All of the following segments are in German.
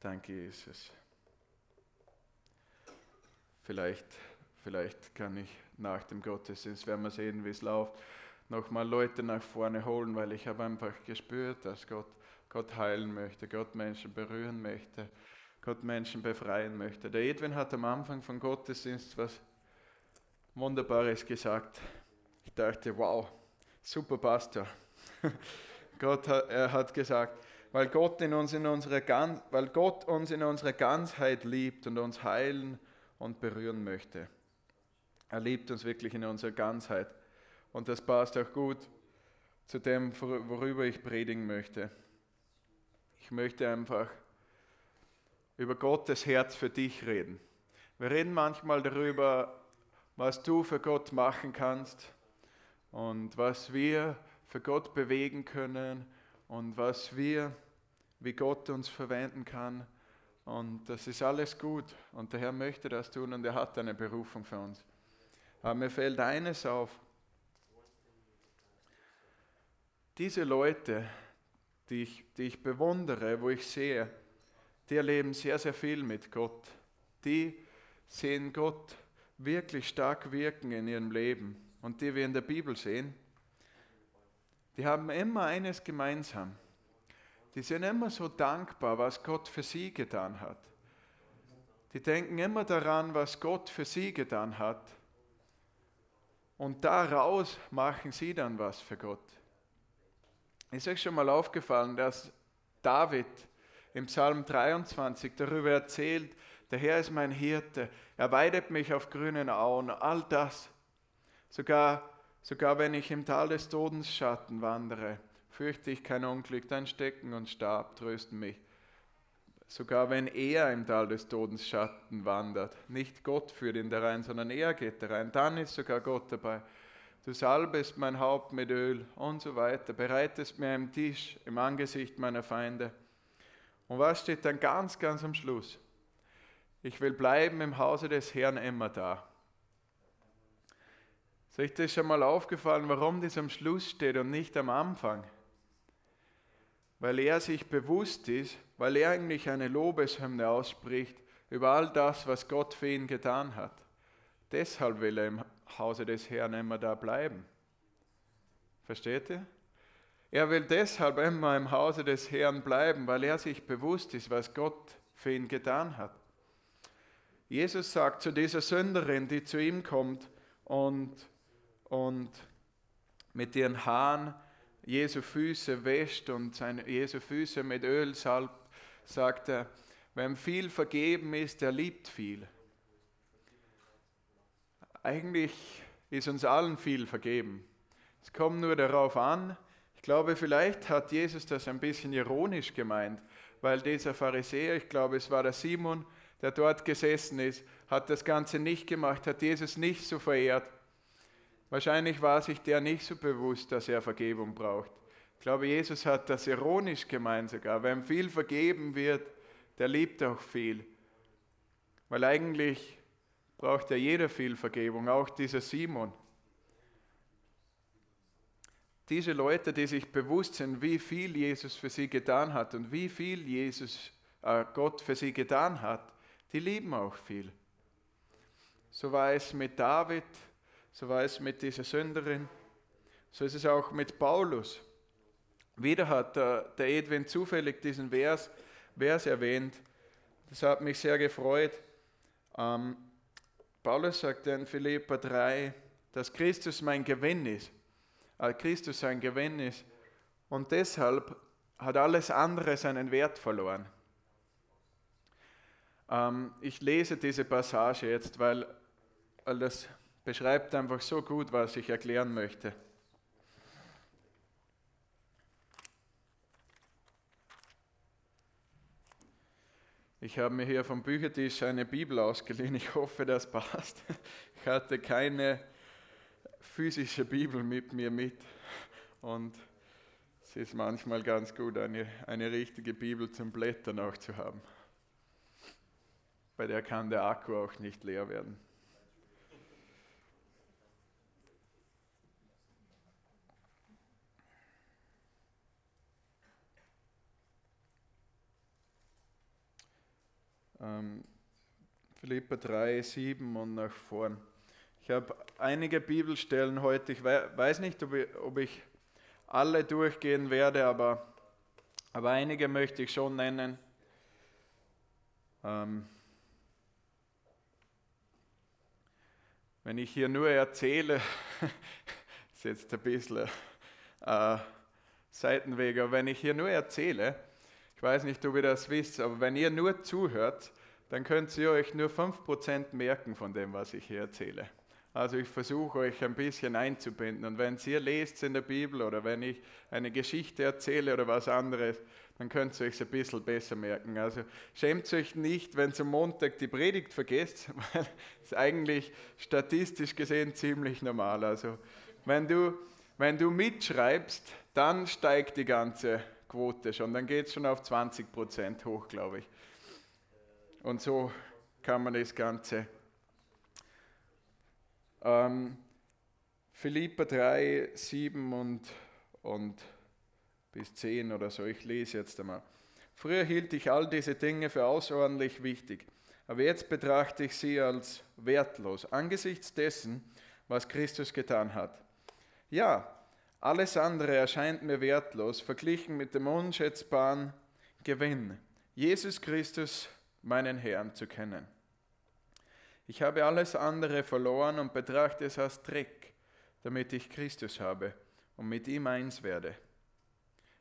Danke, Jesus. Vielleicht, vielleicht kann ich nach dem Gottesdienst, werden wir sehen, wie es läuft, nochmal Leute nach vorne holen, weil ich habe einfach gespürt, dass Gott, Gott heilen möchte, Gott Menschen berühren möchte, Gott Menschen befreien möchte. Der Edwin hat am Anfang von Gottesdienst was Wunderbares gesagt. Ich dachte, wow, super Pastor. Gott hat, er hat gesagt, weil Gott, in uns in unsere, weil Gott uns in unserer Ganzheit liebt und uns heilen und berühren möchte. Er liebt uns wirklich in unserer Ganzheit. Und das passt auch gut zu dem, worüber ich predigen möchte. Ich möchte einfach über Gottes Herz für dich reden. Wir reden manchmal darüber, was du für Gott machen kannst und was wir für Gott bewegen können und was wir, wie Gott uns verwenden kann. Und das ist alles gut. Und der Herr möchte das tun und er hat eine Berufung für uns. Aber mir fällt eines auf. Diese Leute, die ich, die ich bewundere, wo ich sehe, die erleben sehr, sehr viel mit Gott. Die sehen Gott wirklich stark wirken in ihrem Leben und die wir in der Bibel sehen, die haben immer eines gemeinsam. Die sind immer so dankbar, was Gott für sie getan hat. Die denken immer daran, was Gott für sie getan hat. Und daraus machen sie dann was für Gott. Ist euch schon mal aufgefallen, dass David im Psalm 23 darüber erzählt, der Herr ist mein Hirte, er weidet mich auf grünen Auen, all das. Sogar, sogar wenn ich im Tal des Todensschatten wandere, fürchte ich kein Unglück, dein Stecken und Stab trösten mich. Sogar wenn er im Tal des Todensschatten wandert, nicht Gott führt ihn da rein, sondern er geht da rein, dann ist sogar Gott dabei. Du salbest mein Haupt mit Öl und so weiter, bereitest mir einen Tisch im Angesicht meiner Feinde. Und was steht dann ganz, ganz am Schluss? Ich will bleiben im Hause des Herrn immer da. Ist euch das schon mal aufgefallen, warum das am Schluss steht und nicht am Anfang? Weil er sich bewusst ist, weil er eigentlich eine Lobeshymne ausspricht über all das, was Gott für ihn getan hat. Deshalb will er im Hause des Herrn immer da bleiben. Versteht ihr? Er will deshalb immer im Hause des Herrn bleiben, weil er sich bewusst ist, was Gott für ihn getan hat. Jesus sagt zu dieser Sünderin, die zu ihm kommt und, und mit ihren Haaren Jesu Füße wäscht und seine Jesu Füße mit Öl salbt, sagt er, wem viel vergeben ist, der liebt viel. Eigentlich ist uns allen viel vergeben. Es kommt nur darauf an, ich glaube, vielleicht hat Jesus das ein bisschen ironisch gemeint, weil dieser Pharisäer, ich glaube, es war der Simon, der dort gesessen ist, hat das Ganze nicht gemacht, hat Jesus nicht so verehrt. Wahrscheinlich war sich der nicht so bewusst, dass er Vergebung braucht. Ich glaube, Jesus hat das ironisch gemeint sogar. Wem viel vergeben wird, der liebt auch viel. Weil eigentlich braucht ja jeder viel Vergebung, auch dieser Simon. Diese Leute, die sich bewusst sind, wie viel Jesus für sie getan hat und wie viel Jesus, äh, Gott für sie getan hat, die lieben auch viel. So war es mit David, so war es mit dieser Sünderin, so ist es auch mit Paulus. Wieder hat der Edwin zufällig diesen Vers, Vers erwähnt. Das hat mich sehr gefreut. Ähm, Paulus sagt in Philippa 3, dass Christus mein Gewinn ist. Äh, Christus sein Gewinn ist. Und deshalb hat alles andere seinen Wert verloren. Ähm, ich lese diese Passage jetzt, weil, weil das beschreibt einfach so gut, was ich erklären möchte. Ich habe mir hier vom Büchertisch eine Bibel ausgeliehen. Ich hoffe, das passt. Ich hatte keine physische Bibel mit mir mit. Und es ist manchmal ganz gut, eine, eine richtige Bibel zum Blättern auch zu haben bei der kann der Akku auch nicht leer werden. Ähm, Philippa 3, 7 und nach vorn. Ich habe einige Bibelstellen heute. Ich weiß nicht, ob ich, alle durchgehen werde, aber, aber einige möchte ich schon nennen. Ähm, wenn ich hier nur erzähle, ist jetzt ein bisschen äh, Seitenweg, aber wenn ich hier nur erzähle, weiß nicht, ob ihr das wisst, aber wenn ihr nur zuhört, dann könnt ihr euch nur 5% merken von dem, was ich hier erzähle. Also ich versuche euch ein bisschen einzubinden. Und wenn ihr lest in der Bibel oder wenn ich eine Geschichte erzähle oder was anderes, dann könnt ihr euch ein bisschen besser merken. Also schämt euch nicht, wenn zum Montag die Predigt vergesst, weil es eigentlich statistisch gesehen ziemlich normal. Also wenn du, wenn du mitschreibst, dann steigt die ganze Quote schon. Dann geht es schon auf 20 Prozent hoch, glaube ich. Und so kann man das Ganze ähm, Philippa 3, 7 und, und bis 10 oder so, ich lese jetzt einmal. Früher hielt ich all diese Dinge für außerordentlich wichtig, aber jetzt betrachte ich sie als wertlos angesichts dessen, was Christus getan hat. Ja, alles andere erscheint mir wertlos, verglichen mit dem unschätzbaren Gewinn, Jesus Christus, meinen Herrn, zu kennen. Ich habe alles andere verloren und betrachte es als Dreck, damit ich Christus habe und mit ihm eins werde.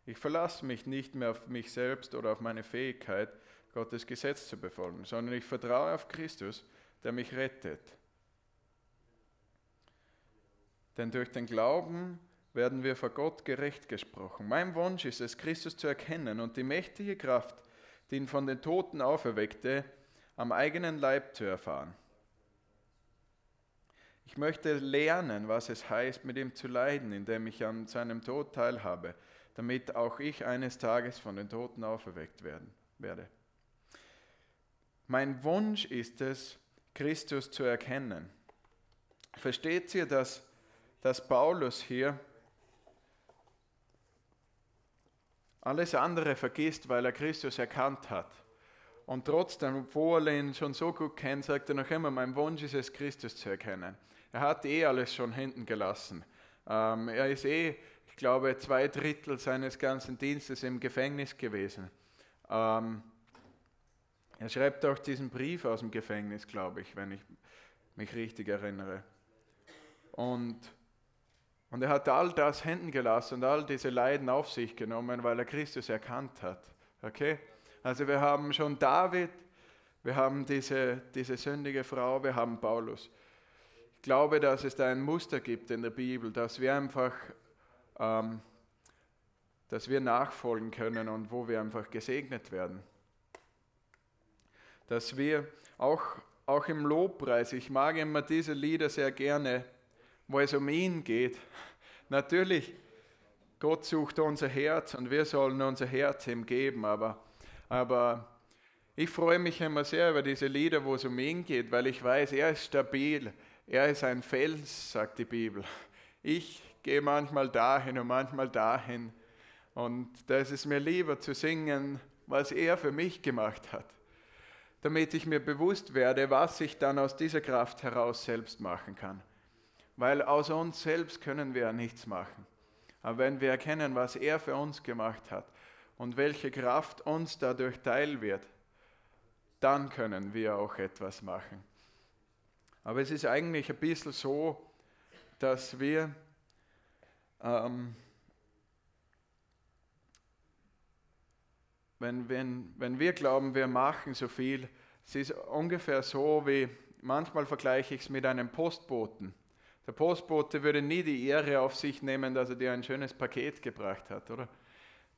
Ich verlasse mich nicht mehr auf mich selbst oder auf meine Fähigkeit, Gottes Gesetz zu befolgen, sondern ich vertraue auf Christus, der mich rettet. Denn durch den Glauben werden wir vor Gott gerecht gesprochen. Mein Wunsch ist es, Christus zu erkennen und die mächtige Kraft, die ihn von den Toten auferweckte, am eigenen Leib zu erfahren. Ich möchte lernen, was es heißt, mit ihm zu leiden, indem ich an seinem Tod teilhabe, damit auch ich eines Tages von den Toten auferweckt werden werde. Mein Wunsch ist es, Christus zu erkennen. Versteht ihr, dass, dass Paulus hier alles andere vergisst, weil er Christus erkannt hat? Und trotzdem, obwohl er ihn schon so gut kennt, sagt er noch immer, mein Wunsch ist es, Christus zu erkennen. Er hat eh alles schon hinten gelassen. Ähm, er ist eh, ich glaube, zwei Drittel seines ganzen Dienstes im Gefängnis gewesen. Ähm, er schreibt auch diesen Brief aus dem Gefängnis, glaube ich, wenn ich mich richtig erinnere. Und, und er hat all das hinten gelassen und all diese Leiden auf sich genommen, weil er Christus erkannt hat. Okay? Also wir haben schon David, wir haben diese, diese sündige Frau, wir haben Paulus glaube, dass es da ein Muster gibt in der Bibel, dass wir einfach, ähm, dass wir nachfolgen können und wo wir einfach gesegnet werden. Dass wir auch, auch im Lobpreis, ich mag immer diese Lieder sehr gerne, wo es um ihn geht. Natürlich, Gott sucht unser Herz und wir sollen unser Herz ihm geben, aber, aber ich freue mich immer sehr über diese Lieder, wo es um ihn geht, weil ich weiß, er ist stabil, er ist ein Fels, sagt die Bibel. Ich gehe manchmal dahin und manchmal dahin. Und da ist es mir lieber zu singen, was er für mich gemacht hat, damit ich mir bewusst werde, was ich dann aus dieser Kraft heraus selbst machen kann. Weil aus uns selbst können wir ja nichts machen. Aber wenn wir erkennen, was er für uns gemacht hat und welche Kraft uns dadurch teil wird, dann können wir auch etwas machen. Aber es ist eigentlich ein bisschen so, dass wir ähm, wenn, wenn, wenn wir glauben, wir machen so viel, es ist ungefähr so wie, manchmal vergleiche ich es mit einem Postboten. Der Postbote würde nie die Ehre auf sich nehmen, dass er dir ein schönes Paket gebracht hat, oder?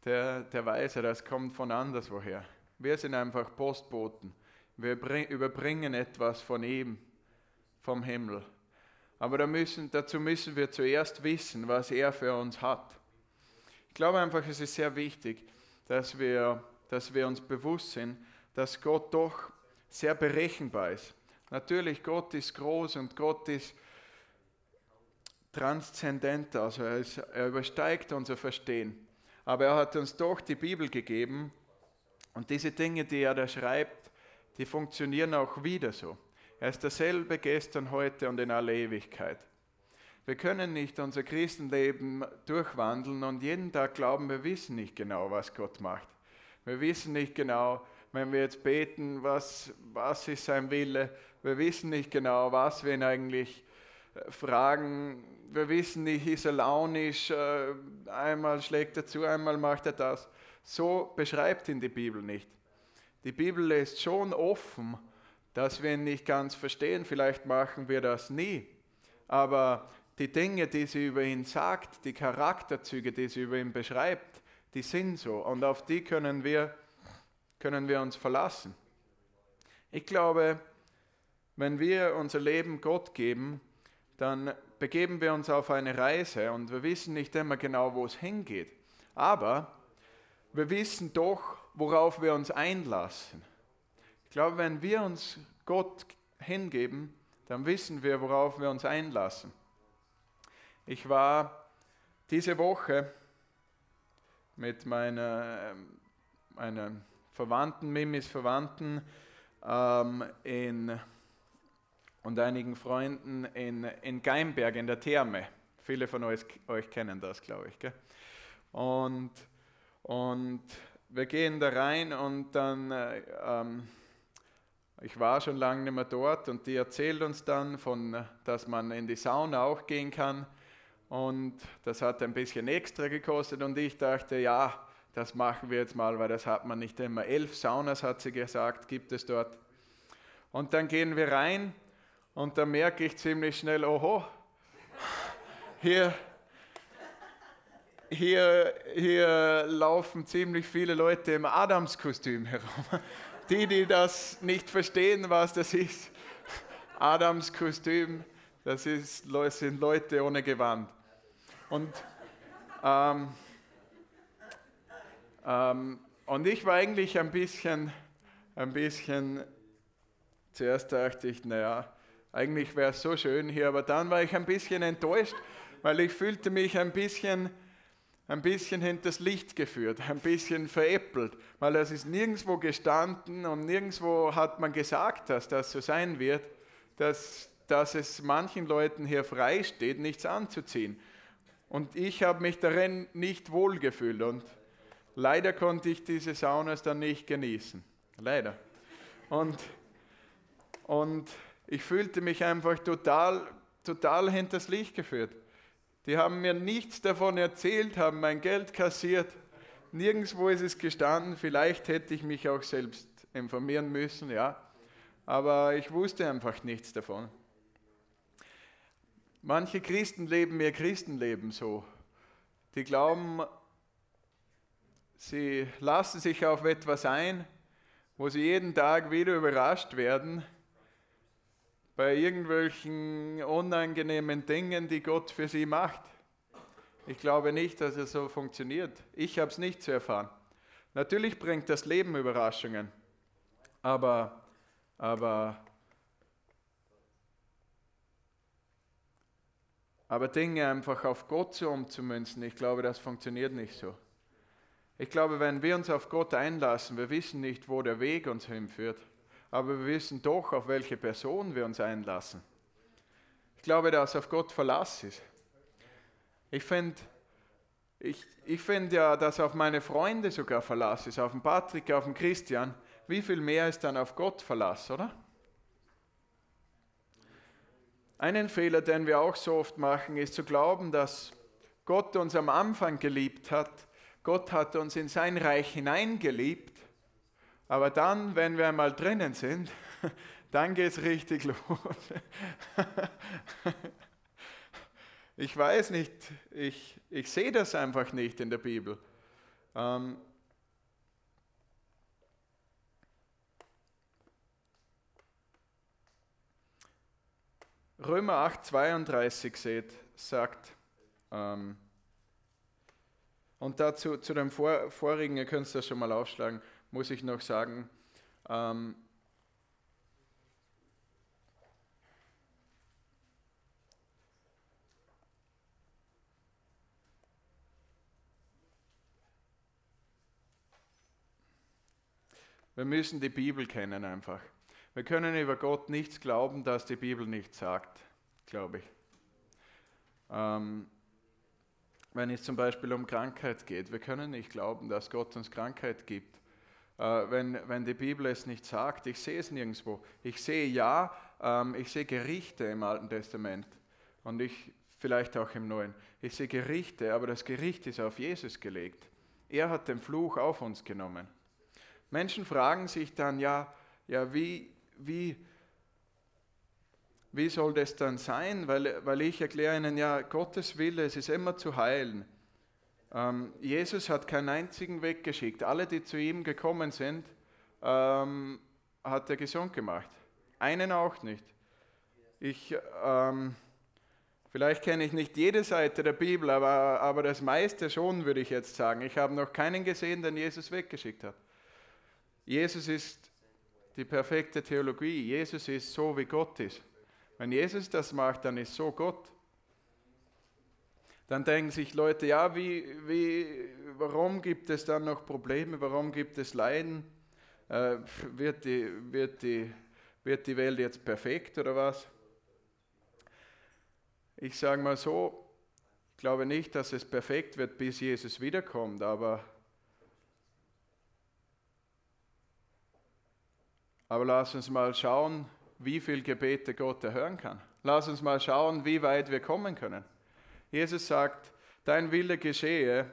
Der, der weiß ja, das kommt von anderswoher. Wir sind einfach Postboten. Wir überbringen etwas von ihm vom Himmel. Aber da müssen, dazu müssen wir zuerst wissen, was er für uns hat. Ich glaube einfach, es ist sehr wichtig, dass wir, dass wir uns bewusst sind, dass Gott doch sehr berechenbar ist. Natürlich, Gott ist groß und Gott ist transzendent, also er, ist, er übersteigt unser Verstehen. Aber er hat uns doch die Bibel gegeben und diese Dinge, die er da schreibt, die funktionieren auch wieder so. Er ist derselbe gestern, heute und in aller Ewigkeit. Wir können nicht unser Christenleben durchwandeln und jeden Tag glauben, wir wissen nicht genau, was Gott macht. Wir wissen nicht genau, wenn wir jetzt beten, was, was ist sein Wille. Wir wissen nicht genau, was wir ihn eigentlich fragen. Wir wissen nicht, ist er launisch, äh, einmal schlägt er zu, einmal macht er das. So beschreibt ihn die Bibel nicht. Die Bibel ist schon offen, dass wir ihn nicht ganz verstehen. Vielleicht machen wir das nie. Aber die Dinge, die sie über ihn sagt, die Charakterzüge, die sie über ihn beschreibt, die sind so. Und auf die können wir, können wir uns verlassen. Ich glaube, wenn wir unser Leben Gott geben, dann begeben wir uns auf eine Reise und wir wissen nicht immer genau, wo es hingeht. Aber wir wissen doch, worauf wir uns einlassen. Ich glaube, wenn wir uns Gott hingeben, dann wissen wir, worauf wir uns einlassen. Ich war diese Woche mit meiner, meiner Verwandten, Mimis Verwandten ähm, in, und einigen Freunden in, in Geimberg in der Therme. Viele von euch, euch kennen das, glaube ich. Gell? Und, und wir gehen da rein und dann, äh, ähm, ich war schon lange nicht mehr dort und die erzählt uns dann, von, dass man in die Sauna auch gehen kann. Und das hat ein bisschen extra gekostet und ich dachte, ja, das machen wir jetzt mal, weil das hat man nicht immer. Elf Saunas, hat sie gesagt, gibt es dort. Und dann gehen wir rein und da merke ich ziemlich schnell, oho, hier hier, hier laufen ziemlich viele Leute im Adamskostüm herum. Die, die das nicht verstehen, was das ist. Adamskostüm, das ist, sind Leute ohne Gewand. Und, ähm, ähm, und ich war eigentlich ein bisschen, ein bisschen, zuerst dachte ich, naja, eigentlich wäre es so schön hier, aber dann war ich ein bisschen enttäuscht, weil ich fühlte mich ein bisschen ein bisschen hinters Licht geführt, ein bisschen veräppelt, weil es ist nirgendwo gestanden und nirgendwo hat man gesagt, dass das so sein wird, dass, dass es manchen Leuten hier frei steht, nichts anzuziehen. Und ich habe mich darin nicht wohlgefühlt und leider konnte ich diese Saunas dann nicht genießen. Leider. Und, und ich fühlte mich einfach total, total hinters Licht geführt. Die haben mir nichts davon erzählt, haben mein Geld kassiert. Nirgendwo ist es gestanden. Vielleicht hätte ich mich auch selbst informieren müssen, ja. Aber ich wusste einfach nichts davon. Manche Christen leben ihr Christenleben so. Die glauben, sie lassen sich auf etwas ein, wo sie jeden Tag wieder überrascht werden bei irgendwelchen unangenehmen Dingen, die Gott für sie macht. Ich glaube nicht, dass es so funktioniert. Ich habe es nicht zu erfahren. Natürlich bringt das Leben Überraschungen, aber, aber, aber Dinge einfach auf Gott zu umzumünzen, ich glaube, das funktioniert nicht so. Ich glaube, wenn wir uns auf Gott einlassen, wir wissen nicht, wo der Weg uns hinführt aber wir wissen doch, auf welche Person wir uns einlassen. Ich glaube, dass auf Gott Verlass ist. Ich finde ich, ich find ja, dass auf meine Freunde sogar Verlass ist, auf den Patrick, auf den Christian. Wie viel mehr ist dann auf Gott Verlass, oder? Einen Fehler, den wir auch so oft machen, ist zu glauben, dass Gott uns am Anfang geliebt hat. Gott hat uns in sein Reich hineingeliebt aber dann, wenn wir einmal drinnen sind, dann geht es richtig los. ich weiß nicht, ich, ich sehe das einfach nicht in der Bibel. Ähm, Römer 8, 32 seht, sagt, ähm, und dazu zu dem Vor, vorigen, ihr könnt es das schon mal aufschlagen, muss ich noch sagen, ähm, Wir müssen die Bibel kennen einfach. Wir können über Gott nichts glauben, das die Bibel nicht sagt, glaube ich. Ähm, wenn es zum Beispiel um Krankheit geht, wir können nicht glauben, dass Gott uns Krankheit gibt. Äh, wenn, wenn die Bibel es nicht sagt, ich sehe es nirgendwo. Ich sehe ja, ähm, ich sehe Gerichte im Alten Testament und ich vielleicht auch im Neuen. Ich sehe Gerichte, aber das Gericht ist auf Jesus gelegt. Er hat den Fluch auf uns genommen. Menschen fragen sich dann, ja, ja wie, wie, wie soll das dann sein? Weil, weil ich erkläre ihnen, ja, Gottes Wille, es ist immer zu heilen. Ähm, Jesus hat keinen einzigen weggeschickt. Alle, die zu ihm gekommen sind, ähm, hat er gesund gemacht. Einen auch nicht. Ich, ähm, vielleicht kenne ich nicht jede Seite der Bibel, aber, aber das meiste schon, würde ich jetzt sagen. Ich habe noch keinen gesehen, den Jesus weggeschickt hat. Jesus ist die perfekte Theologie. Jesus ist so, wie Gott ist. Wenn Jesus das macht, dann ist so Gott. Dann denken sich Leute, ja, wie, wie, warum gibt es dann noch Probleme? Warum gibt es Leiden? Äh, wird, die, wird, die, wird die Welt jetzt perfekt oder was? Ich sage mal so, ich glaube nicht, dass es perfekt wird, bis Jesus wiederkommt, aber, aber lass uns mal schauen, wie viele Gebete Gott erhören kann. Lass uns mal schauen, wie weit wir kommen können. Jesus sagt, dein Wille geschehe,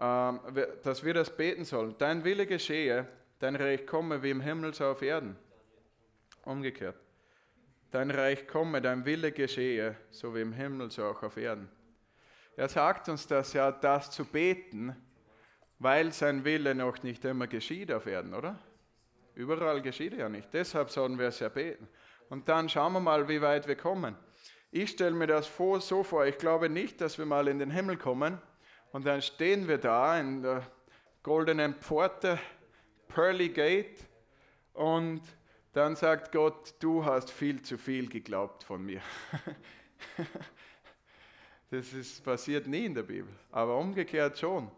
ähm, dass wir das beten sollen. Dein Wille geschehe, dein Reich komme wie im Himmel so auf Erden. Umgekehrt. Dein Reich komme, dein Wille geschehe, so wie im Himmel so auch auf Erden. Er sagt uns das ja, das zu beten, weil sein Wille noch nicht immer geschieht auf Erden, oder? Überall geschieht er ja nicht. Deshalb sollen wir es ja beten. Und dann schauen wir mal, wie weit wir kommen. Ich stelle mir das vor, so vor. Ich glaube nicht, dass wir mal in den Himmel kommen und dann stehen wir da in der goldenen Pforte, Pearly Gate, und dann sagt Gott, du hast viel zu viel geglaubt von mir. das ist, passiert nie in der Bibel, aber umgekehrt schon.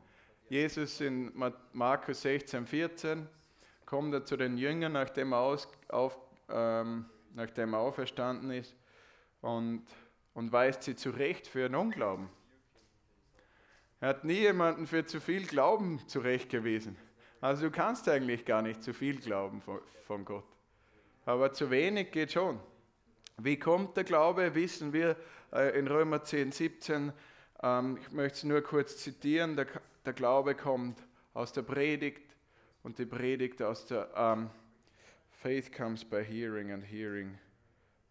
Jesus in Markus 16, 14 kommt er zu den Jüngern, nachdem er, aus, auf, ähm, nachdem er auferstanden ist und, und weist sie zurecht für ihren Unglauben. Er hat nie jemanden für zu viel Glauben zurechtgewiesen. Also du kannst eigentlich gar nicht zu viel glauben von, von Gott. Aber zu wenig geht schon. Wie kommt der Glaube? Wissen wir äh, in Römer 10, 17. Ähm, ich möchte es nur kurz zitieren. Der, der Glaube kommt aus der Predigt und die Predigt aus der um, Faith comes by hearing and hearing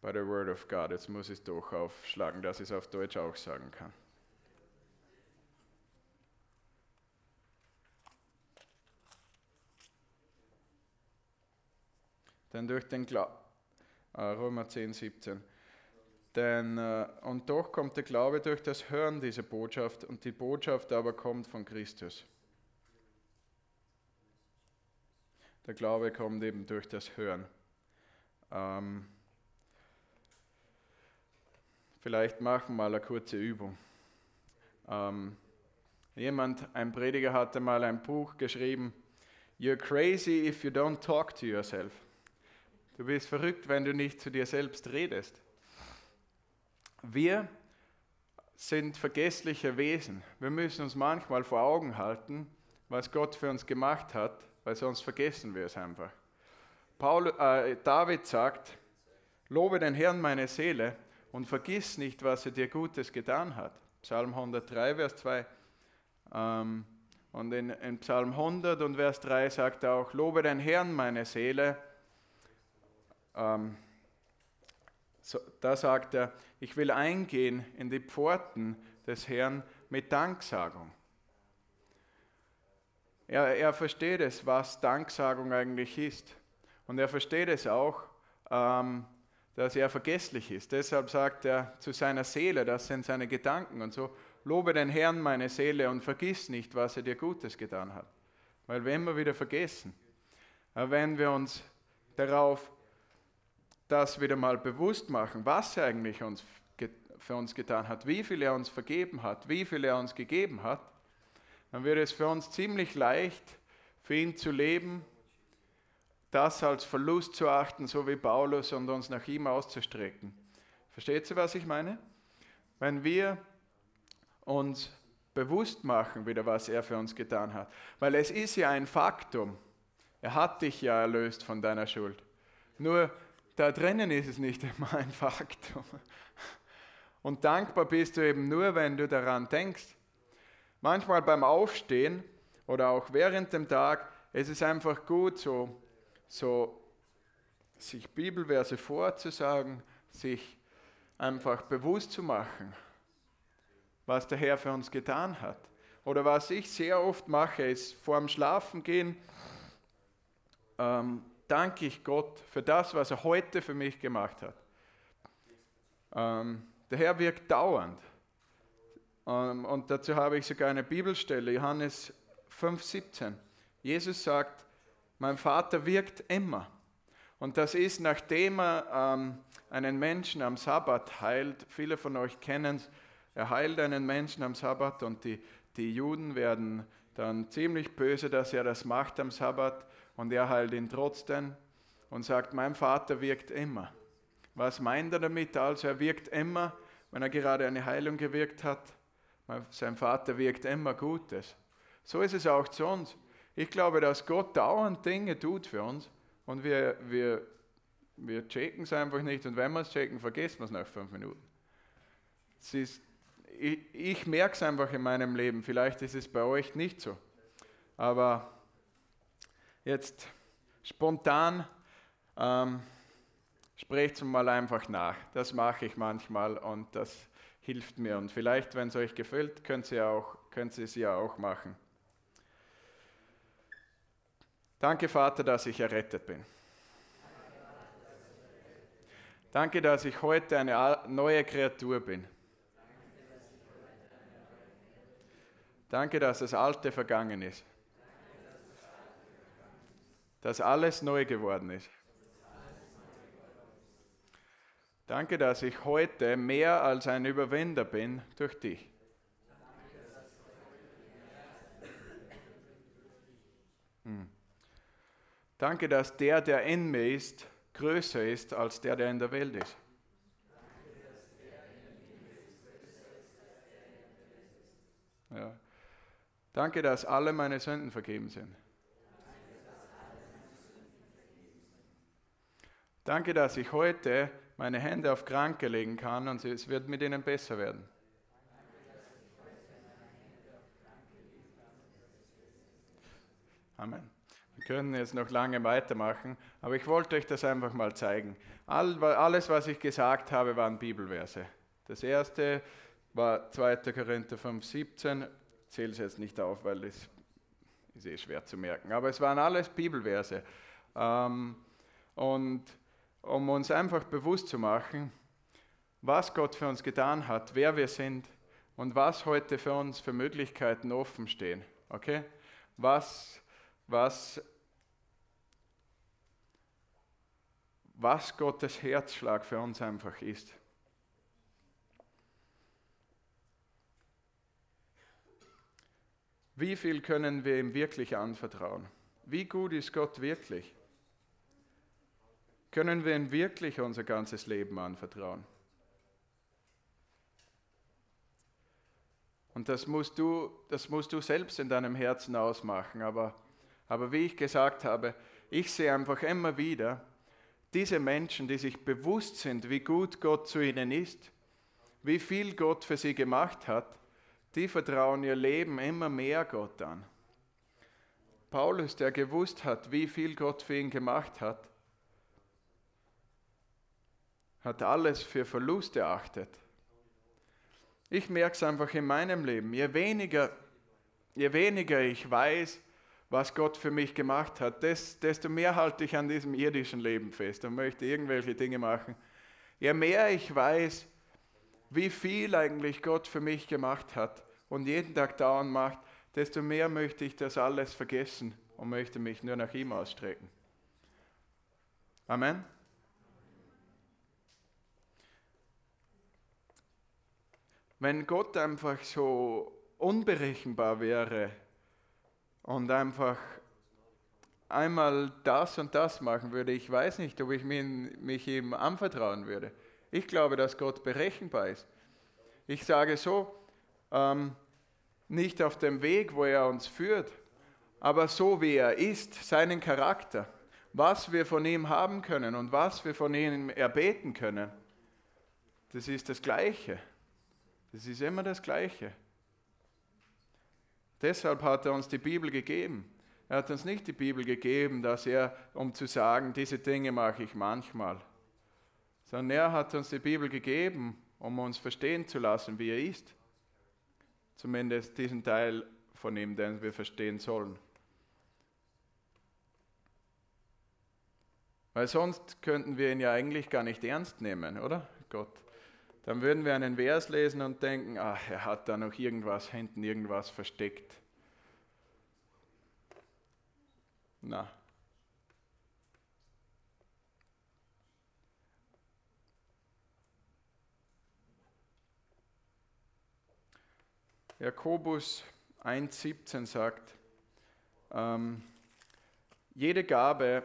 by the word of God. Jetzt muss ich es doch aufschlagen, dass ich es auf Deutsch auch sagen kann. Denn durch den Glauben, äh, Römer 10, 17. Denn, äh, und doch kommt der Glaube durch das Hören dieser Botschaft und die Botschaft aber kommt von Christus. Der Glaube kommt eben durch das Hören. Ähm, vielleicht machen wir mal eine kurze Übung. Ähm, jemand, ein Prediger hatte mal ein Buch geschrieben, You're crazy if you don't talk to yourself. Du bist verrückt, wenn du nicht zu dir selbst redest. Wir sind vergessliche Wesen. Wir müssen uns manchmal vor Augen halten, was Gott für uns gemacht hat weil sonst vergessen wir es einfach. Paul, äh, David sagt, lobe den Herrn meine Seele und vergiss nicht, was er dir Gutes getan hat. Psalm 103, Vers 2. Ähm, und in, in, Psalm 100 und Vers 3 sagt er auch, lobe den Herrn meine Seele. Ähm, da sagt er, ich will eingehen in die Pforten des Herrn mit Danksagung. Er, er versteht es, was Danksagung eigentlich ist. Und er versteht es auch, ähm, dass er vergesslich ist. Deshalb sagt er zu seiner Seele, das sind seine Gedanken und so, lobe den Herrn meine Seele und vergiss nicht, was er dir Gutes getan hat. Weil wir immer wieder vergessen. Aber wenn wir uns darauf das wieder mal bewusst machen, was er eigentlich uns, für uns getan hat, wie viel er uns vergeben hat, wie viel er uns gegeben hat, dann wird es für uns ziemlich leicht, für ihn zu leben das als Verlust zu achten, so wie Paulus, und uns nach ihm auszustrecken. Versteht ihr, was ich meine? Wenn wir uns bewusst machen, wieder was er für uns getan hat. Weil es ist ja ein Faktum. Er hat dich ja erlöst von deiner Schuld. Nur da drinnen ist es nicht immer ein Faktum. Und dankbar bist du eben nur, wenn du daran denkst. Manchmal beim Aufstehen oder auch während dem Tag, es ist einfach gut, so, so sich Bibelverse vorzusagen, sich einfach bewusst zu machen, was der Herr für uns getan hat. Oder was ich sehr oft mache, ist vor dem Schlafengehen, ähm, danke ich Gott für das, was er heute für mich gemacht hat. Ähm, der Herr wirkt dauernd. Ähm, und dazu habe ich sogar eine Bibelstelle, Johannes 5,17. Jesus sagt, mein Vater wirkt immer. Und das ist, nachdem er ähm, einen Menschen am Sabbat heilt. Viele von euch kennen es. Er heilt einen Menschen am Sabbat und die, die Juden werden dann ziemlich böse, dass er das macht am Sabbat und er heilt ihn trotzdem und sagt, mein Vater wirkt immer. Was meint er damit? Also er wirkt immer, wenn er gerade eine Heilung gewirkt hat. Sein Vater wirkt immer Gutes. So ist es auch zu uns. Ich glaube, dass Gott dauernd Dinge tut für uns und wir, wir, wir checken es einfach nicht und wenn wir es checken, vergessen wir es nach fünf Minuten. Es ist, ich, ich merke es einfach in meinem Leben, vielleicht ist es bei euch nicht so. Aber jetzt spontan ähm, sprecht mal einfach nach. Das mache ich manchmal und das hilft mir. Und vielleicht, wenn es euch gefällt, könnt ihr es ja auch machen. Danke, Vater, dass ich errettet bin. Danke, dass ich heute eine neue Kreatur bin. Danke, dass das Alte vergangen ist. Dass alles neu geworden ist. Danke, dass ich heute mehr als ein Überwinder bin durch dich. Danke, dass der, der in mir ist, größer ist als der, der in der Welt ist. Ja. Danke, dass alle meine Sünden vergeben sind. Danke, dass ich heute meine Hände auf Kranke legen kann und es wird mit ihnen besser werden. Amen. Wir können jetzt noch lange weitermachen, aber ich wollte euch das einfach mal zeigen. All, alles, was ich gesagt habe, waren Bibelverse. Das erste war 2. Korinther 5, 17. Ich zähle es jetzt nicht auf, weil es ist eh schwer zu merken. Aber es waren alles Bibelverse. Ähm, und um uns einfach bewusst zu machen, was Gott für uns getan hat, wer wir sind und was heute für uns für Möglichkeiten offen stehen. Okay? Was, was, was Gottes Herzschlag für uns einfach ist. Wie viel können wir ihm wirklich anvertrauen? Wie gut ist Gott wirklich? Können wir ihm wirklich unser ganzes Leben anvertrauen? Und das musst du, das musst du selbst in deinem Herzen ausmachen. Aber, aber wie ich gesagt habe, ich sehe einfach immer wieder diese Menschen, die sich bewusst sind, wie gut Gott zu ihnen ist, wie viel Gott für sie gemacht hat, die vertrauen ihr Leben immer mehr Gott an. Paulus, der gewusst hat, wie viel Gott für ihn gemacht hat, hat alles für Verlust erachtet. Ich merke es einfach in meinem Leben. Je weniger, je weniger ich weiß, was Gott für mich gemacht hat, desto mehr halte ich an diesem irdischen Leben fest und möchte irgendwelche Dinge machen. Je mehr ich weiß, wie viel eigentlich Gott für mich gemacht hat und jeden Tag dauernd macht, desto mehr möchte ich das alles vergessen und möchte mich nur nach ihm ausstrecken. Amen. Wenn Gott einfach so unberechenbar wäre und einfach einmal das und das machen würde, ich weiß nicht, ob ich mich ihm anvertrauen würde. Ich glaube, dass Gott berechenbar ist. Ich sage so, ähm, nicht auf dem Weg, wo er uns führt, aber so wie er ist, seinen Charakter, was wir von ihm haben können und was wir von ihm erbeten können, das ist das Gleiche. Das ist immer das Gleiche. Deshalb hat er uns die Bibel gegeben. Er hat uns nicht die Bibel gegeben, dass er, um zu sagen, diese Dinge mache ich manchmal, sondern er hat uns die Bibel gegeben, um uns verstehen zu lassen, wie er ist. Zumindest diesen Teil von ihm, den wir verstehen sollen. Weil sonst könnten wir ihn ja eigentlich gar nicht ernst nehmen, oder? Gott. Dann würden wir einen Vers lesen und denken, ach, er hat da noch irgendwas hinten, irgendwas versteckt. Na. Jakobus 1,17 sagt, ähm, jede Gabe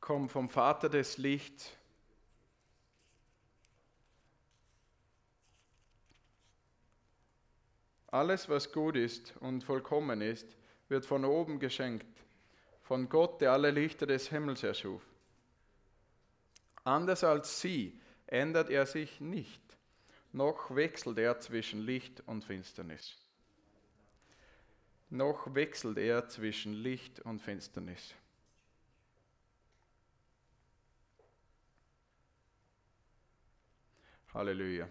kommt vom Vater des Lichts, Alles, was gut ist und vollkommen ist, wird von oben geschenkt, von Gott, der alle Lichter des Himmels erschuf. Anders als sie ändert er sich nicht, noch wechselt er zwischen Licht und Finsternis. Noch wechselt er zwischen Licht und Finsternis. Halleluja.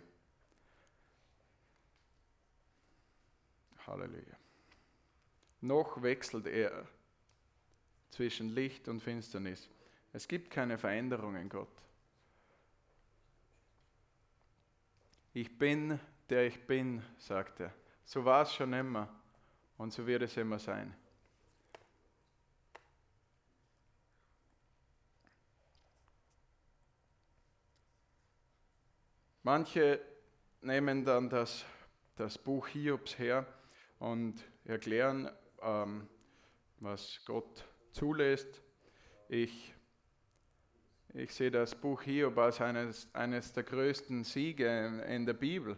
Halleluja. Noch wechselt er zwischen Licht und Finsternis. Es gibt keine Veränderung in Gott. Ich bin, der ich bin, sagt er. So war es schon immer und so wird es immer sein. Manche nehmen dann das, das Buch Hiobs her und erklären, ähm, was Gott zulässt. Ich, ich sehe das Buch Hiob als eines, eines der größten Siege in, in der Bibel.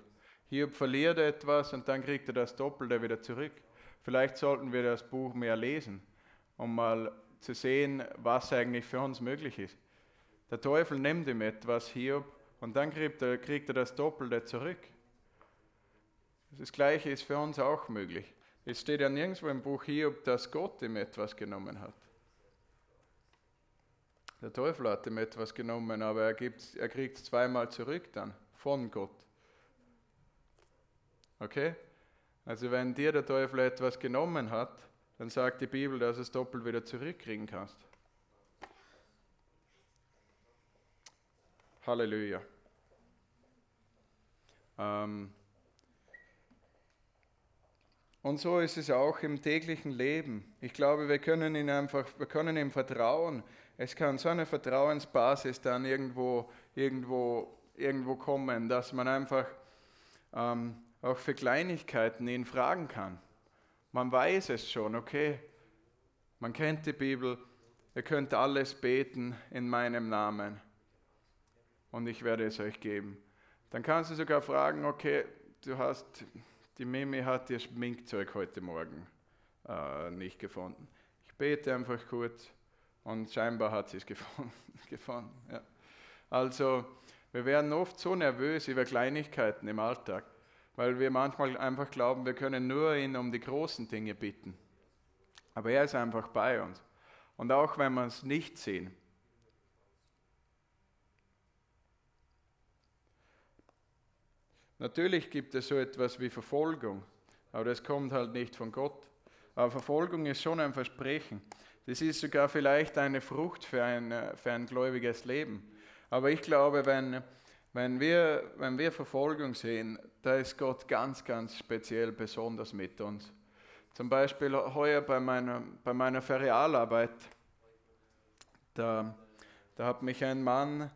Hiob verliert etwas und dann kriegt er das Doppelte wieder zurück. Vielleicht sollten wir das Buch mehr lesen, um mal zu sehen, was eigentlich für uns möglich ist. Der Teufel nimmt ihm etwas, Hiob, und dann kriegt er, kriegt er das Doppelte zurück. Das Gleiche ist für uns auch möglich. Es steht ja nirgendwo im Buch Hiob, dass Gott ihm etwas genommen hat. Der Teufel hat ihm etwas genommen, aber er, er kriegt es zweimal zurück dann von Gott. Okay? Also wenn dir der Teufel etwas genommen hat, dann sagt die Bibel, dass du es doppelt wieder zurückkriegen kannst. Halleluja. Ähm, und so ist es auch im täglichen Leben. Ich glaube, wir können ihm einfach, wir können ihm vertrauen. Es kann so eine Vertrauensbasis dann irgendwo, irgendwo, irgendwo kommen, dass man einfach ähm, auch für Kleinigkeiten ihn fragen kann. Man weiß es schon, okay, man kennt die Bibel, ihr könnt alles beten in meinem Namen und ich werde es euch geben. Dann kannst du sogar fragen, okay, du hast die Mimi hat ihr Schminkzeug heute Morgen äh, nicht gefunden. Ich bete einfach kurz und scheinbar hat sie es gefunden. gefunden ja. Also wir werden oft so nervös über Kleinigkeiten im Alltag, weil wir manchmal einfach glauben, wir können nur ihn um die großen Dinge bitten. Aber er ist einfach bei uns. Und auch wenn wir es nicht sehen, Natürlich gibt es so etwas wie Verfolgung, aber das kommt halt nicht von Gott. Aber Verfolgung ist schon ein Versprechen. Das ist sogar vielleicht eine Frucht für ein, für ein gläubiges Leben. Aber ich glaube, wenn, wenn, wir, wenn wir Verfolgung sehen, da ist Gott ganz, ganz speziell besonders mit uns. Zum Beispiel heuer bei meiner, bei meiner Ferialarbeit, da, da hat mich ein Mann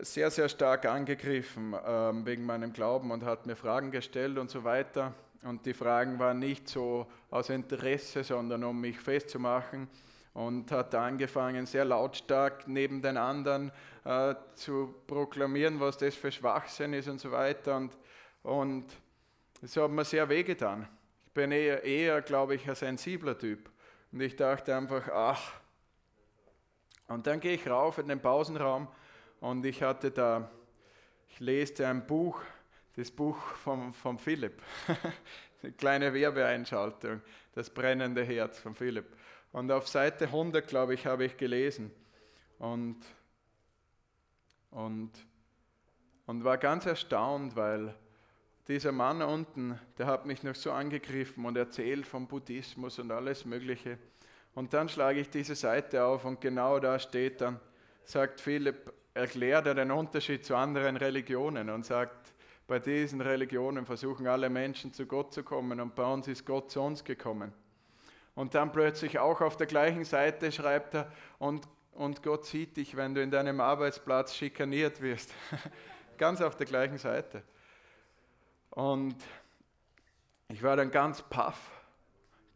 sehr, sehr stark angegriffen ähm, wegen meinem Glauben und hat mir Fragen gestellt und so weiter. und die Fragen waren nicht so aus Interesse, sondern um mich festzumachen und hat angefangen, sehr lautstark neben den anderen äh, zu proklamieren, was das für Schwachsinn ist und so weiter. Und, und das hat mir sehr wehgetan. Ich bin eher, eher glaube ich, ein sensibler Typ. Und ich dachte einfach, ach. Und dann gehe ich rauf in den Pausenraum und ich hatte da, ich leste ein Buch, das Buch von, von Philipp. Eine kleine Werbeeinschaltung, das brennende Herz von Philipp. Und auf Seite 100, glaube ich, habe ich gelesen. Und, und, und war ganz erstaunt, weil dieser Mann unten, der hat mich noch so angegriffen und erzählt vom Buddhismus und alles Mögliche. Und dann schlage ich diese Seite auf und genau da steht dann, sagt Philipp, erklärt er den Unterschied zu anderen Religionen und sagt, bei diesen Religionen versuchen alle Menschen zu Gott zu kommen und bei uns ist Gott zu uns gekommen. Und dann plötzlich auch auf der gleichen Seite schreibt er, und, und Gott sieht dich, wenn du in deinem Arbeitsplatz schikaniert wirst. ganz auf der gleichen Seite. Und ich war dann ganz paff,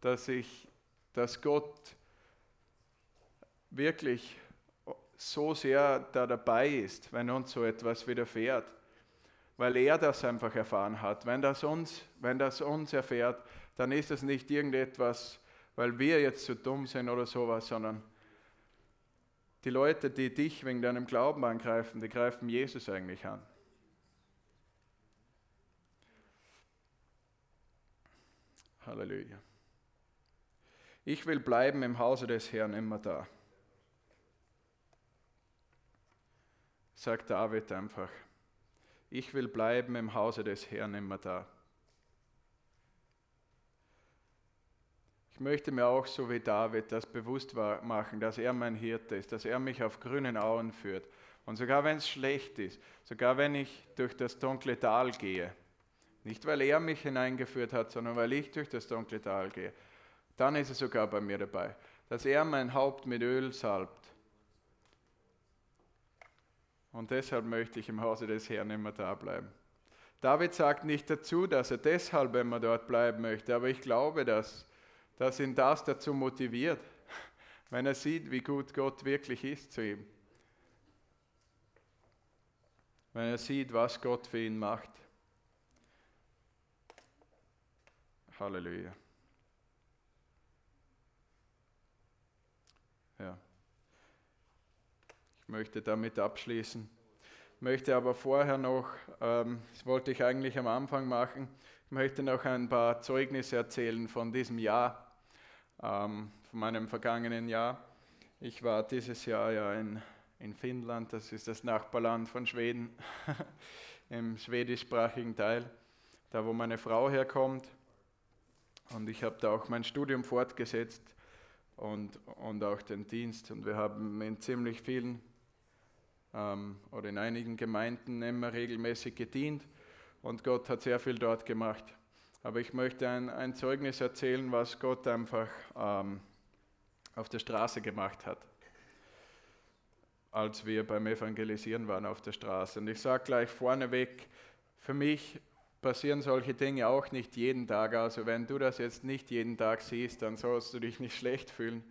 dass ich, dass Gott wirklich so sehr da dabei ist, wenn uns so etwas widerfährt, weil er das einfach erfahren hat. Wenn das uns, wenn das uns erfährt, dann ist es nicht irgendetwas, weil wir jetzt so dumm sind oder sowas, sondern die Leute, die dich wegen deinem Glauben angreifen, die greifen Jesus eigentlich an. Halleluja. Ich will bleiben im Hause des Herrn immer da. Sagt David einfach. Ich will bleiben im Hause des Herrn immer da. Ich möchte mir auch so wie David das bewusst machen, dass er mein Hirte ist, dass er mich auf grünen Auen führt. Und sogar wenn es schlecht ist, sogar wenn ich durch das dunkle Tal gehe, nicht weil er mich hineingeführt hat, sondern weil ich durch das dunkle Tal gehe, dann ist er sogar bei mir dabei, dass er mein Haupt mit Öl salbt. Und deshalb möchte ich im Hause des Herrn immer da bleiben. David sagt nicht dazu, dass er deshalb immer dort bleiben möchte, aber ich glaube, dass dass ihn das dazu motiviert, wenn er sieht, wie gut Gott wirklich ist zu ihm. Wenn er sieht, was Gott für ihn macht. Halleluja. Ja. Ich möchte damit abschließen. Möchte aber vorher noch, ähm, das wollte ich eigentlich am Anfang machen, ich möchte noch ein paar Zeugnisse erzählen von diesem Jahr, ähm, von meinem vergangenen Jahr. Ich war dieses Jahr ja in, in Finnland, das ist das Nachbarland von Schweden, im schwedischsprachigen Teil, da wo meine Frau herkommt. Und ich habe da auch mein Studium fortgesetzt und, und auch den Dienst. Und wir haben in ziemlich vielen ähm, oder in einigen Gemeinden immer regelmäßig gedient und Gott hat sehr viel dort gemacht. Aber ich möchte ein, ein Zeugnis erzählen, was Gott einfach ähm, auf der Straße gemacht hat, als wir beim Evangelisieren waren auf der Straße. Und ich sage gleich vorneweg, für mich passieren solche Dinge auch nicht jeden Tag. Also wenn du das jetzt nicht jeden Tag siehst, dann sollst du dich nicht schlecht fühlen.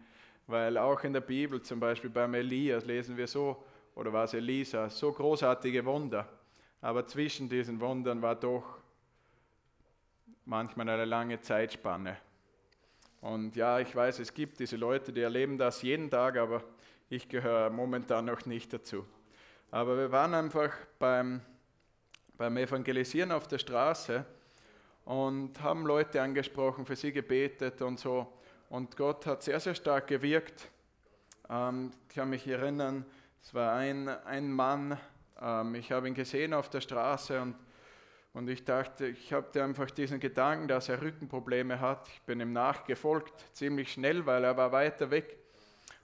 Weil auch in der Bibel, zum Beispiel beim Elias, lesen wir so, oder war es Elisa, so großartige Wunder. Aber zwischen diesen Wundern war doch manchmal eine lange Zeitspanne. Und ja, ich weiß, es gibt diese Leute, die erleben das jeden Tag, aber ich gehöre momentan noch nicht dazu. Aber wir waren einfach beim, beim Evangelisieren auf der Straße und haben Leute angesprochen, für sie gebetet und so. Und Gott hat sehr, sehr stark gewirkt. Ähm, ich kann mich erinnern, es war ein, ein Mann, ähm, ich habe ihn gesehen auf der Straße und, und ich dachte, ich hatte einfach diesen Gedanken, dass er Rückenprobleme hat. Ich bin ihm nachgefolgt, ziemlich schnell, weil er war weiter weg.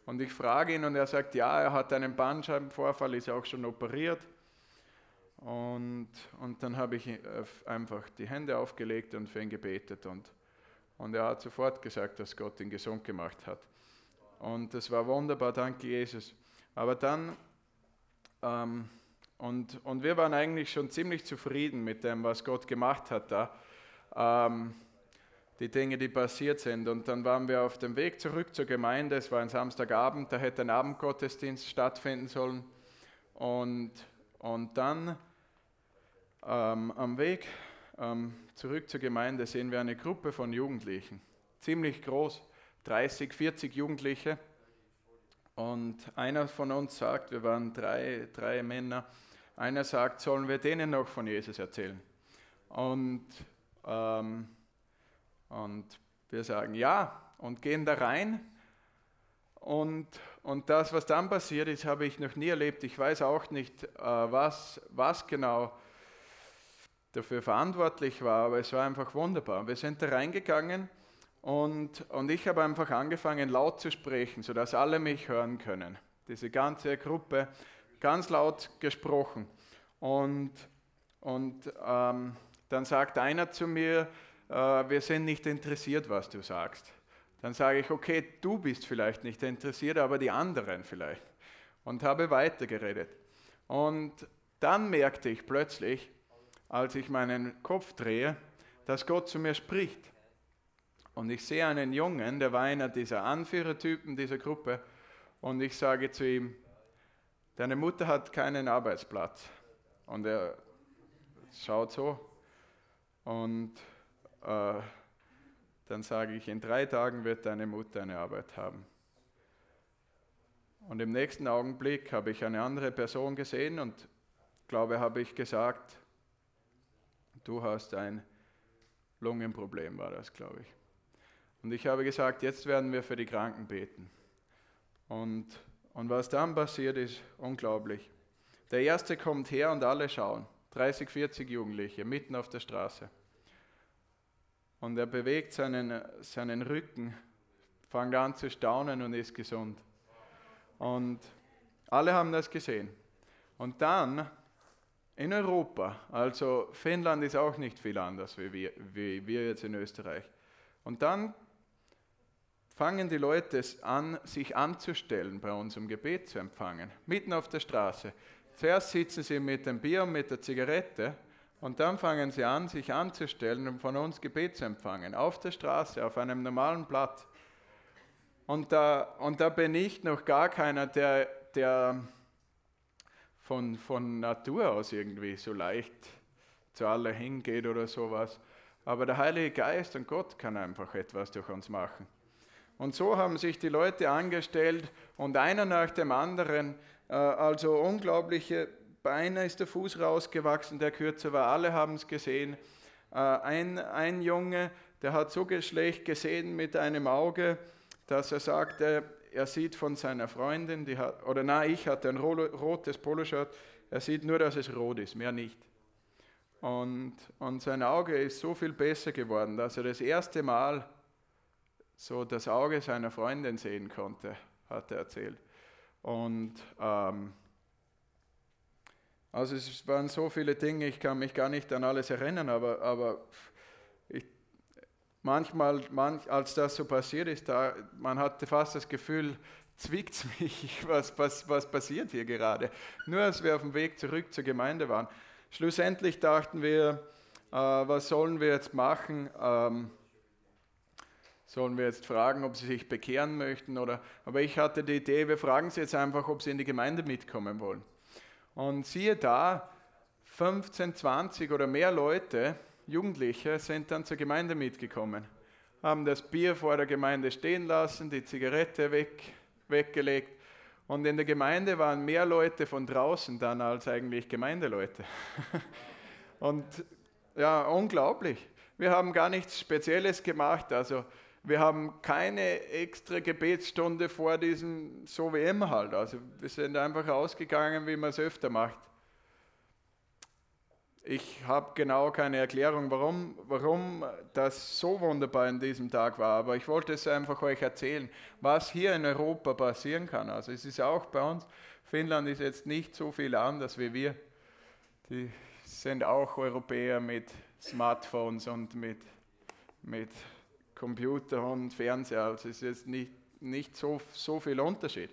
Und ich frage ihn und er sagt, ja, er hat einen Bandscheibenvorfall, ist auch schon operiert. Und, und dann habe ich einfach die Hände aufgelegt und für ihn gebetet. Und, und er hat sofort gesagt, dass Gott ihn gesund gemacht hat. Und das war wunderbar, danke Jesus. Aber dann ähm, und, und wir waren eigentlich schon ziemlich zufrieden mit dem, was Gott gemacht hat da. ähm, die Dinge, die passiert sind. Und dann waren wir auf dem Weg zurück zur Gemeinde. Es war ein Samstagabend, da hätte ein Abendgottesdienst stattfinden sollen. Und, und dann ähm, am Weg ähm, zurück zur Gemeinde sehen wir eine Gruppe von Jugendlichen, ziemlich groß, 30, 40 Jugendliche. Und einer von uns sagt, wir waren drei, drei Männer, einer sagt, sollen wir denen noch von Jesus erzählen? Und, ähm, und wir sagen ja und gehen da rein. Und, und das, was dann passiert ist, habe ich noch nie erlebt. Ich weiß auch nicht, äh, was, was genau dafür verantwortlich war, aber es war einfach wunderbar. Wir sind da reingegangen und, und ich habe einfach angefangen laut zu sprechen, sodass alle mich hören können. Diese ganze Gruppe ganz laut gesprochen. Und, und ähm, dann sagt einer zu mir, äh, wir sind nicht interessiert, was du sagst. Dann sage ich, okay, du bist vielleicht nicht interessiert, aber die anderen vielleicht. Und habe weitergeredet. Und dann merkte ich plötzlich, als ich meinen Kopf drehe, dass Gott zu mir spricht. Und ich sehe einen Jungen, der war einer dieser Anführertypen dieser Gruppe, und ich sage zu ihm, deine Mutter hat keinen Arbeitsplatz. Und er schaut so und äh, dann sage ich, in drei Tagen wird deine Mutter eine Arbeit haben. Und im nächsten Augenblick habe ich eine andere Person gesehen und glaube, habe ich gesagt, du hast ein Lungenproblem, war das, glaube ich. Und ich habe gesagt, jetzt werden wir für die Kranken beten. Und, und was dann passiert ist, unglaublich. Der erste kommt her und alle schauen. 30, 40 Jugendliche mitten auf der Straße. Und er bewegt seinen, seinen Rücken, fängt an zu staunen und ist gesund. Und alle haben das gesehen. Und dann in Europa, also Finnland ist auch nicht viel anders wie wir, wie wir jetzt in Österreich. Und dann fangen die Leute an, sich anzustellen bei uns, um Gebet zu empfangen, mitten auf der Straße. Zuerst sitzen sie mit dem Bier und mit der Zigarette und dann fangen sie an, sich anzustellen, um von uns Gebet zu empfangen, auf der Straße, auf einem normalen Platz. Und da, und da bin ich noch gar keiner, der, der von, von Natur aus irgendwie so leicht zu aller hingeht oder sowas. Aber der Heilige Geist und Gott kann einfach etwas durch uns machen. Und so haben sich die Leute angestellt und einer nach dem anderen, äh, also unglaubliche, Beine ist der Fuß rausgewachsen, der kürzer war, alle haben es gesehen. Äh, ein, ein Junge, der hat so schlecht gesehen mit einem Auge, dass er sagte, er sieht von seiner Freundin, die hat, oder nein, ich hatte ein rotes Poloshirt, er sieht nur, dass es rot ist, mehr nicht. Und, und sein Auge ist so viel besser geworden, dass er das erste Mal so das Auge seiner Freundin sehen konnte, hat er erzählt. Und ähm, also es waren so viele Dinge, ich kann mich gar nicht an alles erinnern, aber, aber manchmal, manch, als das so passiert ist, da, man hatte fast das Gefühl, zwickt es mich, was, was, was passiert hier gerade. Nur als wir auf dem Weg zurück zur Gemeinde waren. Schlussendlich dachten wir, äh, was sollen wir jetzt machen? Ähm, sollen wir jetzt fragen, ob sie sich bekehren möchten? Oder, aber ich hatte die Idee, wir fragen sie jetzt einfach, ob sie in die Gemeinde mitkommen wollen. Und siehe da, 15, 20 oder mehr Leute Jugendliche sind dann zur Gemeinde mitgekommen, haben das Bier vor der Gemeinde stehen lassen, die Zigarette weg, weggelegt. Und in der Gemeinde waren mehr Leute von draußen dann als eigentlich Gemeindeleute. Und ja, unglaublich. Wir haben gar nichts Spezielles gemacht. Also wir haben keine extra Gebetsstunde vor diesem, so wie immer halt. Also wir sind einfach ausgegangen, wie man es öfter macht. Ich habe genau keine Erklärung, warum, warum das so wunderbar in diesem Tag war, aber ich wollte es einfach euch erzählen, was hier in Europa passieren kann. Also es ist auch bei uns, Finnland ist jetzt nicht so viel anders wie wir. Die sind auch Europäer mit Smartphones und mit, mit Computer und Fernseher. Also es ist jetzt nicht, nicht so, so viel Unterschied.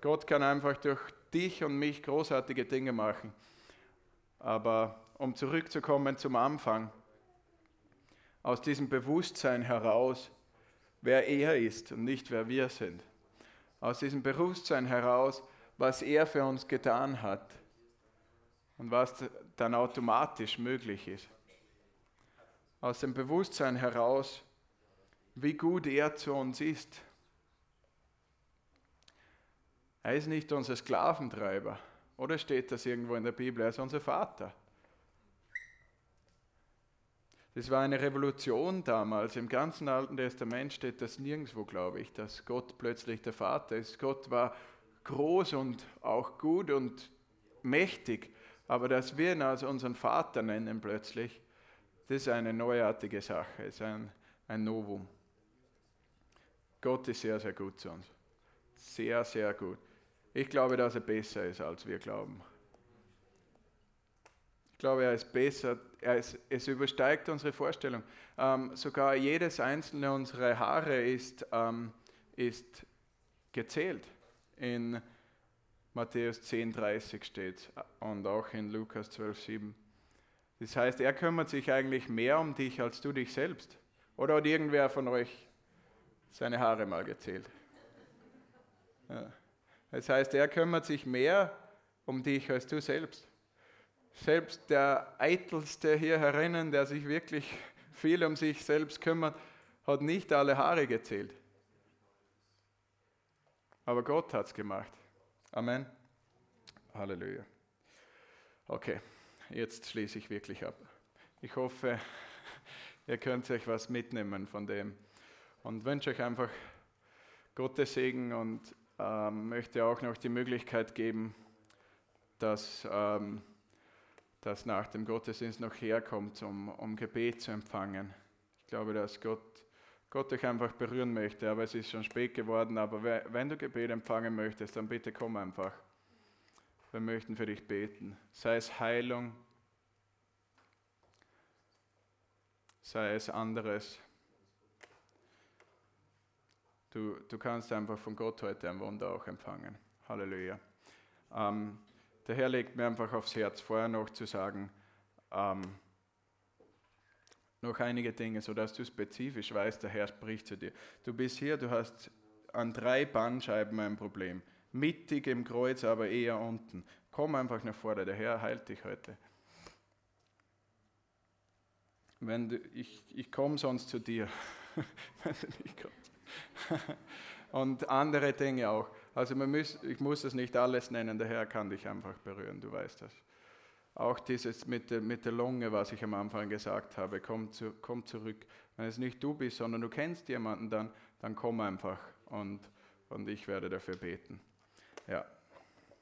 Gott kann einfach durch dich und mich großartige Dinge machen. Aber um zurückzukommen zum Anfang. aus diesem Bewusstsein heraus, wer er ist und nicht wer wir sind. Aus diesem Bewusstsein heraus, was er für uns getan hat und was dann automatisch möglich ist. Aus dem Bewusstsein heraus, wie gut er zu uns ist. Er ist nicht unser Sklaventreiber. Oder steht das irgendwo in der Bibel? Er ist unser Vater. Das war eine Revolution damals. Im ganzen Alten Testament steht das nirgendwo, glaube ich, dass Gott plötzlich der Vater ist. Gott war groß und auch gut und mächtig, aber dass wir ihn als unseren Vater nennen plötzlich, das ist eine neuartige Sache, ist ein, ein Novum. Gott ist sehr, sehr gut zu uns. Sehr, sehr gut. Ich glaube, dass er besser ist, als wir glauben. Ich glaube, er ist besser, er ist, es übersteigt unsere Vorstellung. Ähm, sogar jedes einzelne unserer Haare ist, ähm, ist gezählt. In Matthäus 10,30 steht und auch in Lukas 12,7. Das heißt, er kümmert sich eigentlich mehr um dich als du dich selbst. Oder hat irgendwer von euch seine Haare mal gezählt? Das heißt, er kümmert sich mehr um dich als du selbst. Selbst der Eitelste hier herinnen, der sich wirklich viel um sich selbst kümmert, hat nicht alle Haare gezählt. Aber Gott hat es gemacht. Amen. Halleluja. Okay, jetzt schließe ich wirklich ab. Ich hoffe, ihr könnt euch was mitnehmen von dem und wünsche euch einfach Gottes Segen und ähm, möchte auch noch die Möglichkeit geben, dass ähm, das nach dem Gottesdienst noch herkommt, um, um Gebet zu empfangen. Ich glaube, dass Gott, Gott dich einfach berühren möchte, aber es ist schon spät geworden. Aber wenn du Gebet empfangen möchtest, dann bitte komm einfach. Wir möchten für dich beten. Sei es Heilung, sei es anderes. Du, du kannst einfach von Gott heute ein Wunder auch empfangen. Halleluja. Ähm, der Herr legt mir einfach aufs Herz, vorher noch zu sagen, ähm, noch einige Dinge, sodass du spezifisch weißt, der Herr spricht zu dir. Du bist hier, du hast an drei Bandscheiben ein Problem. Mittig im Kreuz, aber eher unten. Komm einfach nach vorne, der Herr heilt dich heute. Wenn du, ich ich komme sonst zu dir, wenn du nicht kommst. und andere Dinge auch. Also muss, ich muss das nicht alles nennen, der Herr kann dich einfach berühren, du weißt das. Auch dieses mit der, mit der Lunge, was ich am Anfang gesagt habe, komm, zu, komm zurück. Wenn es nicht du bist, sondern du kennst jemanden, dann, dann komm einfach und, und ich werde dafür beten. Ja.